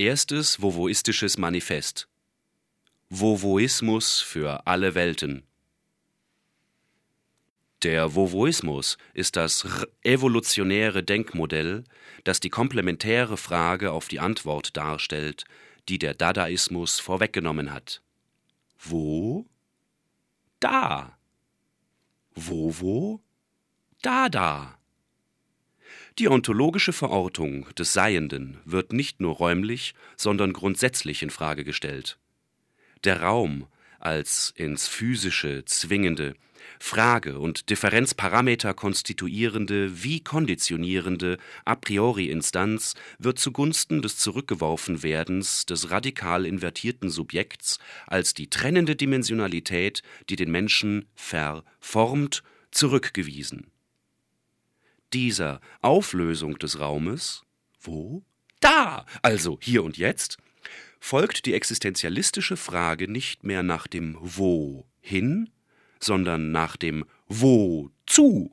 Erstes Vovoistisches Manifest. Vovoismus für alle Welten. Der Vovoismus ist das evolutionäre Denkmodell, das die komplementäre Frage auf die Antwort darstellt, die der Dadaismus vorweggenommen hat. Wo? Da. Wo, wo? Da, da. Die ontologische Verortung des Seienden wird nicht nur räumlich, sondern grundsätzlich in Frage gestellt. Der Raum als ins Physische zwingende, Frage- und Differenzparameter konstituierende wie konditionierende a priori Instanz wird zugunsten des Zurückgeworfenwerdens des radikal invertierten Subjekts als die trennende Dimensionalität, die den Menschen verformt, zurückgewiesen. Dieser Auflösung des Raumes wo? Da, also hier und jetzt, folgt die existenzialistische Frage nicht mehr nach dem Wohin, sondern nach dem Wozu.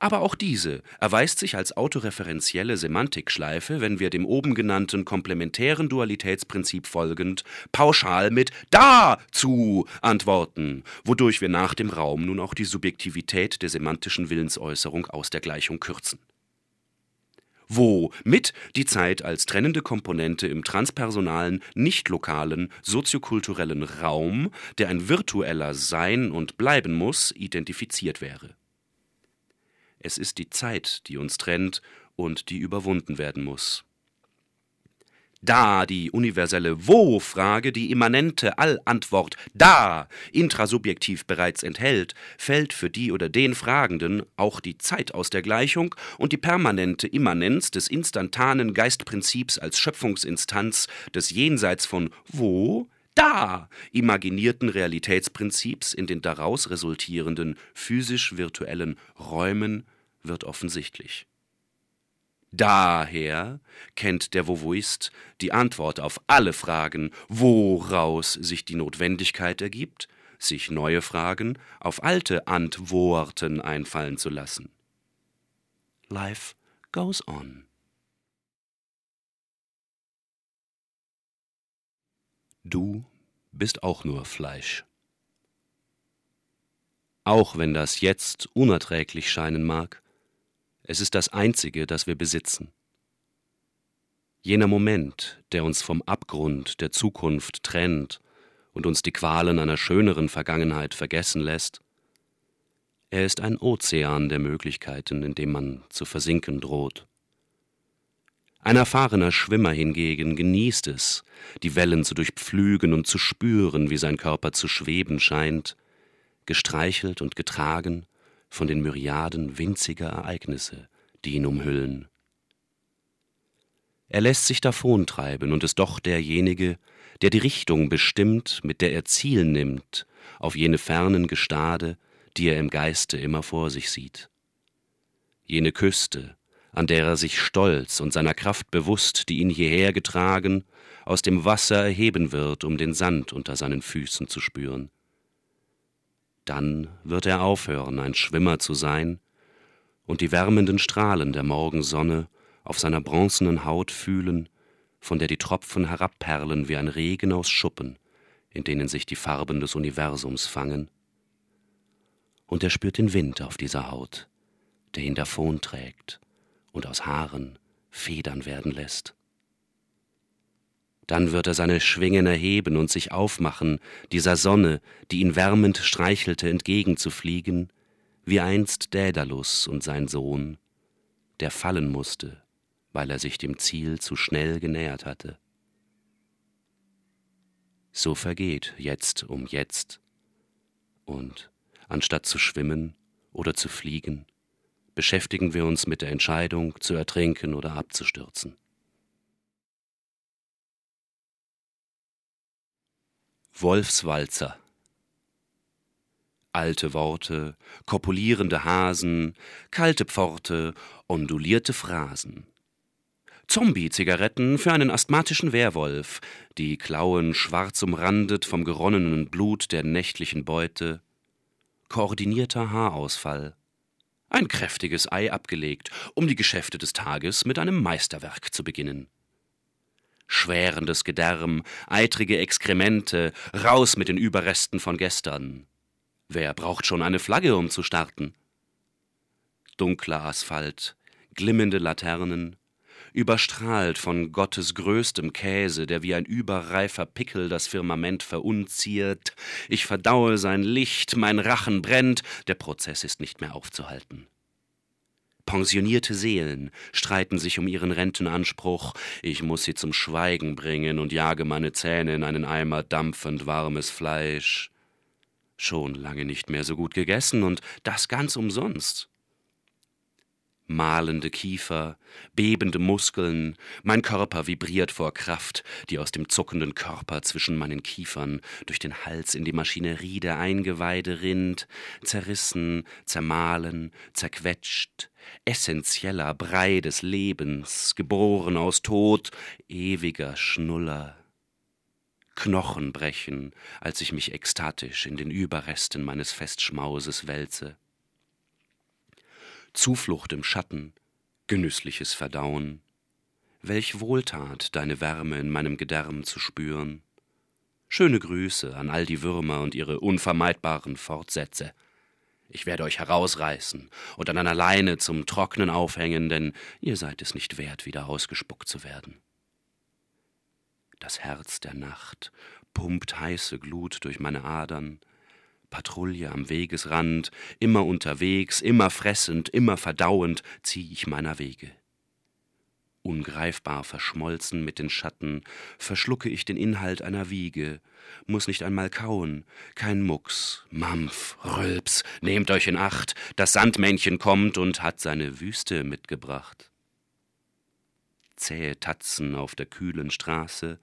Aber auch diese erweist sich als autoreferenzielle Semantikschleife, wenn wir dem oben genannten komplementären Dualitätsprinzip folgend pauschal mit dazu antworten, wodurch wir nach dem Raum nun auch die Subjektivität der semantischen Willensäußerung aus der Gleichung kürzen womit die Zeit als trennende Komponente im transpersonalen, nicht lokalen, soziokulturellen Raum, der ein virtueller sein und bleiben muss, identifiziert wäre. Es ist die Zeit, die uns trennt und die überwunden werden muss. Da die universelle Wo-Frage die immanente Allantwort da intrasubjektiv bereits enthält, fällt für die oder den Fragenden auch die Zeit aus der Gleichung und die permanente Immanenz des instantanen Geistprinzips als Schöpfungsinstanz des jenseits von Wo da imaginierten Realitätsprinzips in den daraus resultierenden physisch-virtuellen Räumen wird offensichtlich. Daher kennt der Vovoist die Antwort auf alle Fragen, woraus sich die Notwendigkeit ergibt, sich neue Fragen auf alte Antworten einfallen zu lassen. Life goes on. Du bist auch nur Fleisch. Auch wenn das jetzt unerträglich scheinen mag, es ist das Einzige, das wir besitzen. Jener Moment, der uns vom Abgrund der Zukunft trennt und uns die Qualen einer schöneren Vergangenheit vergessen lässt, er ist ein Ozean der Möglichkeiten, in dem man zu versinken droht. Ein erfahrener Schwimmer hingegen genießt es, die Wellen zu durchpflügen und zu spüren, wie sein Körper zu schweben scheint, gestreichelt und getragen von den Myriaden winziger Ereignisse, die ihn umhüllen. Er lässt sich davontreiben und ist doch derjenige, der die Richtung bestimmt, mit der er Ziel nimmt auf jene fernen Gestade, die er im Geiste immer vor sich sieht. Jene Küste, an der er sich stolz und seiner Kraft bewusst, die ihn hierher getragen, aus dem Wasser erheben wird, um den Sand unter seinen Füßen zu spüren. Dann wird er aufhören, ein Schwimmer zu sein und die wärmenden Strahlen der Morgensonne auf seiner bronzenen Haut fühlen, von der die Tropfen herabperlen wie ein Regen aus Schuppen, in denen sich die Farben des Universums fangen. Und er spürt den Wind auf dieser Haut, der ihn davonträgt und aus Haaren Federn werden lässt. Dann wird er seine Schwingen erheben und sich aufmachen, dieser Sonne, die ihn wärmend streichelte, entgegenzufliegen, wie einst Dädalus und sein Sohn, der fallen musste, weil er sich dem Ziel zu schnell genähert hatte. So vergeht jetzt um jetzt, und anstatt zu schwimmen oder zu fliegen, beschäftigen wir uns mit der Entscheidung, zu ertrinken oder abzustürzen. Wolfswalzer. Alte Worte, kopulierende Hasen, kalte Pforte, ondulierte Phrasen. Zombie-Zigaretten für einen asthmatischen Werwolf, die Klauen schwarz umrandet vom geronnenen Blut der nächtlichen Beute. Koordinierter Haarausfall. Ein kräftiges Ei abgelegt, um die Geschäfte des Tages mit einem Meisterwerk zu beginnen. schwärendes Gedärm, eitrige Exkremente, raus mit den Überresten von gestern. Wer braucht schon eine Flagge, um zu starten? Dunkler Asphalt, glimmende Laternen, überstrahlt von Gottes größtem Käse, der wie ein überreifer Pickel das Firmament verunziert. Ich verdaue sein Licht, mein Rachen brennt, der Prozess ist nicht mehr aufzuhalten. Pensionierte Seelen streiten sich um ihren Rentenanspruch. Ich muss sie zum Schweigen bringen und jage meine Zähne in einen Eimer dampfend warmes Fleisch. Schon lange nicht mehr so gut gegessen und das ganz umsonst mahlende Kiefer, bebende Muskeln, mein Körper vibriert vor Kraft, die aus dem zuckenden Körper zwischen meinen Kiefern durch den Hals in die Maschinerie der Eingeweide rinnt, zerrissen, zermahlen, zerquetscht, essentieller Brei des Lebens, geboren aus Tod, ewiger Schnuller. Knochen brechen, als ich mich ekstatisch in den Überresten meines Festschmauses wälze. Zuflucht im Schatten, genüssliches Verdauen. Welch Wohltat, deine Wärme in meinem Gedärm zu spüren. Schöne Grüße an all die Würmer und ihre unvermeidbaren Fortsätze. Ich werde euch herausreißen und an einer Leine zum Trocknen aufhängen, denn ihr seid es nicht wert, wieder ausgespuckt zu werden. Das Herz der Nacht pumpt heiße Glut durch meine Adern, Patrouille am Wegesrand, immer unterwegs, immer fressend, immer verdauend, zieh ich meiner Wege. Ungreifbar verschmolzen mit den Schatten, verschlucke ich den Inhalt einer Wiege, muss nicht einmal kauen, kein Mucks, Mampf, Rülps, nehmt euch in Acht, das Sandmännchen kommt und hat seine Wüste mitgebracht. Zähe Tatzen auf der kühlen Straße,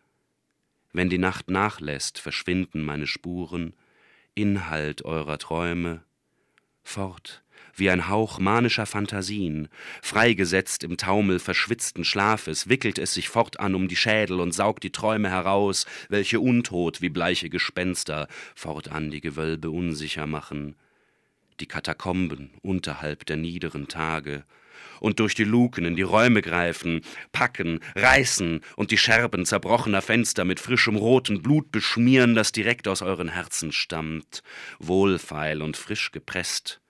wenn die Nacht nachlässt, verschwinden meine Spuren, Inhalt eurer Träume, fort wie ein Hauch manischer Phantasien, freigesetzt im Taumel verschwitzten Schlafes, wickelt es sich fortan um die Schädel und saugt die Träume heraus, welche untot wie bleiche Gespenster fortan die Gewölbe unsicher machen, die Katakomben unterhalb der niederen Tage, und durch die Luken in die Räume greifen, packen, reißen und die Scherben zerbrochener Fenster mit frischem roten Blut beschmieren, das direkt aus euren Herzen stammt, wohlfeil und frisch gepresst.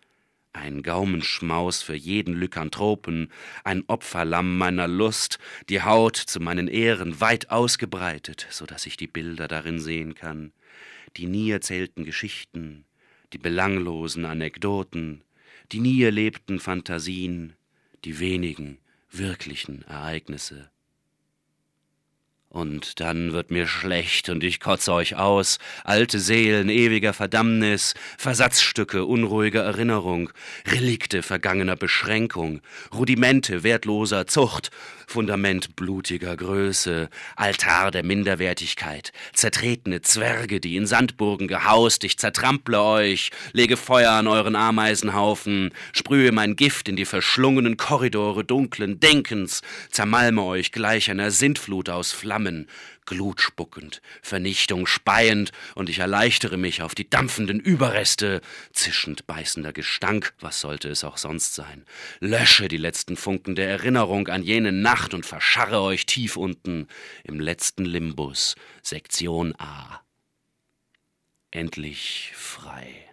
Ein Gaumenschmaus für jeden Lykanthropen, ein Opferlamm meiner Lust, die Haut zu meinen Ehren weit ausgebreitet, so dass ich die Bilder darin sehen kann, die nie erzählten Geschichten, die belanglosen Anekdoten, die nie erlebten Phantasien, die wenigen wirklichen Ereignisse. Und dann wird mir schlecht und ich kotze euch aus, alte Seelen ewiger Verdammnis, Versatzstücke unruhiger Erinnerung, Relikte vergangener Beschränkung, Rudimente wertloser Zucht, Fundament blutiger Größe, Altar der Minderwertigkeit, zertretene Zwerge, die in Sandburgen gehaust, ich zertrample euch, lege Feuer an euren Ameisenhaufen, sprühe mein Gift in die verschlungenen Korridore dunklen Denkens, zermalme euch gleich einer Sintflut aus Flammen, Glut spuckend, Vernichtung speiend, und ich erleichtere mich auf die dampfenden Überreste, zischend beißender Gestank, was sollte es auch sonst sein, lösche die letzten Funken der Erinnerung an jene Nacht und verscharre euch tief unten im letzten Limbus, Sektion A. Endlich frei.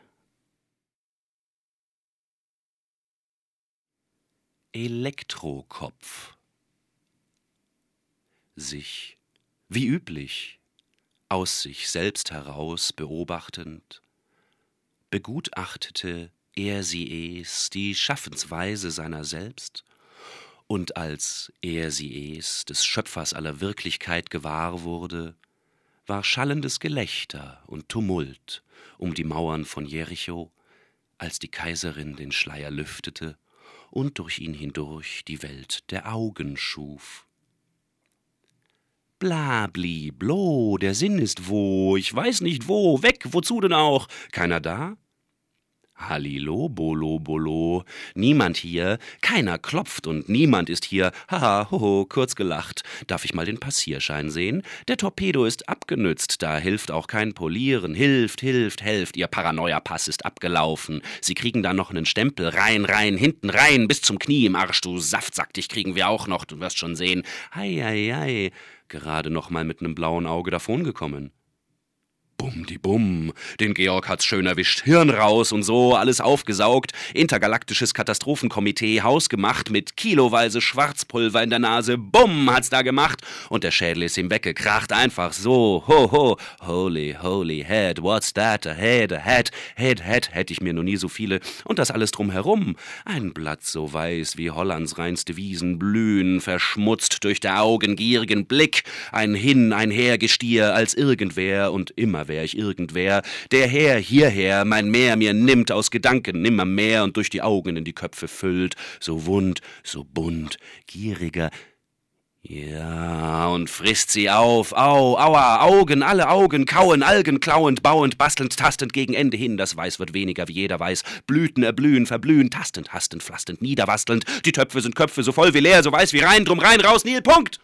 Elektrokopf sich wie üblich, aus sich selbst heraus beobachtend, begutachtete er sie es die Schaffensweise seiner selbst, und als er sie es des Schöpfers aller Wirklichkeit gewahr wurde, war schallendes Gelächter und Tumult um die Mauern von Jericho, als die Kaiserin den Schleier lüftete und durch ihn hindurch die Welt der Augen schuf. Blabli, blo, der Sinn ist wo, ich weiß nicht wo, weg, wozu denn auch? Keiner da? Hallo, Bolo, Bolo. Niemand hier, keiner klopft und niemand ist hier. Haha, hoho, kurz gelacht. Darf ich mal den Passierschein sehen? Der Torpedo ist abgenützt, da hilft auch kein Polieren. Hilft, hilft, helft, Ihr Paranoia-Pass ist abgelaufen. Sie kriegen da noch einen Stempel. Rein, rein, hinten rein, bis zum Knie im Arsch, du Saftsack, dich kriegen wir auch noch, du wirst schon sehen. Hei, hei, hei. Gerade noch mal mit nem blauen Auge davongekommen. Bum, die Bum. Den Georg hat's schön erwischt. Hirn raus und so, alles aufgesaugt. Intergalaktisches Katastrophenkomitee, hausgemacht mit kiloweise Schwarzpulver in der Nase. Bum, hat's da gemacht. Und der Schädel ist ihm weggekracht. Einfach so. Ho, ho. Holy, holy head. What's that? A head, a head. Head, head. Hätte ich mir noch nie so viele. Und das alles drumherum. Ein Blatt so weiß wie Hollands reinste Wiesen blühen, verschmutzt durch der augengierigen Blick. Ein Hin, ein Hergestier als irgendwer und immer wär ich irgendwer, der Herr hierher mein Meer mir nimmt aus Gedanken nimmer mehr und durch die Augen in die Köpfe füllt, so wund, so bunt, gieriger, ja, und frisst sie auf. Au, aua, Augen, alle Augen, kauen, Algen, klauend, bauend, bastelnd, tastend gegen Ende hin. Das Weiß wird weniger, wie jeder weiß. Blüten erblühen, verblühen, tastend, hastend, pflastend, niederwastelnd. Die Töpfe sind Köpfe, so voll wie leer, so weiß wie rein, drum rein, raus, Nil, Punkt!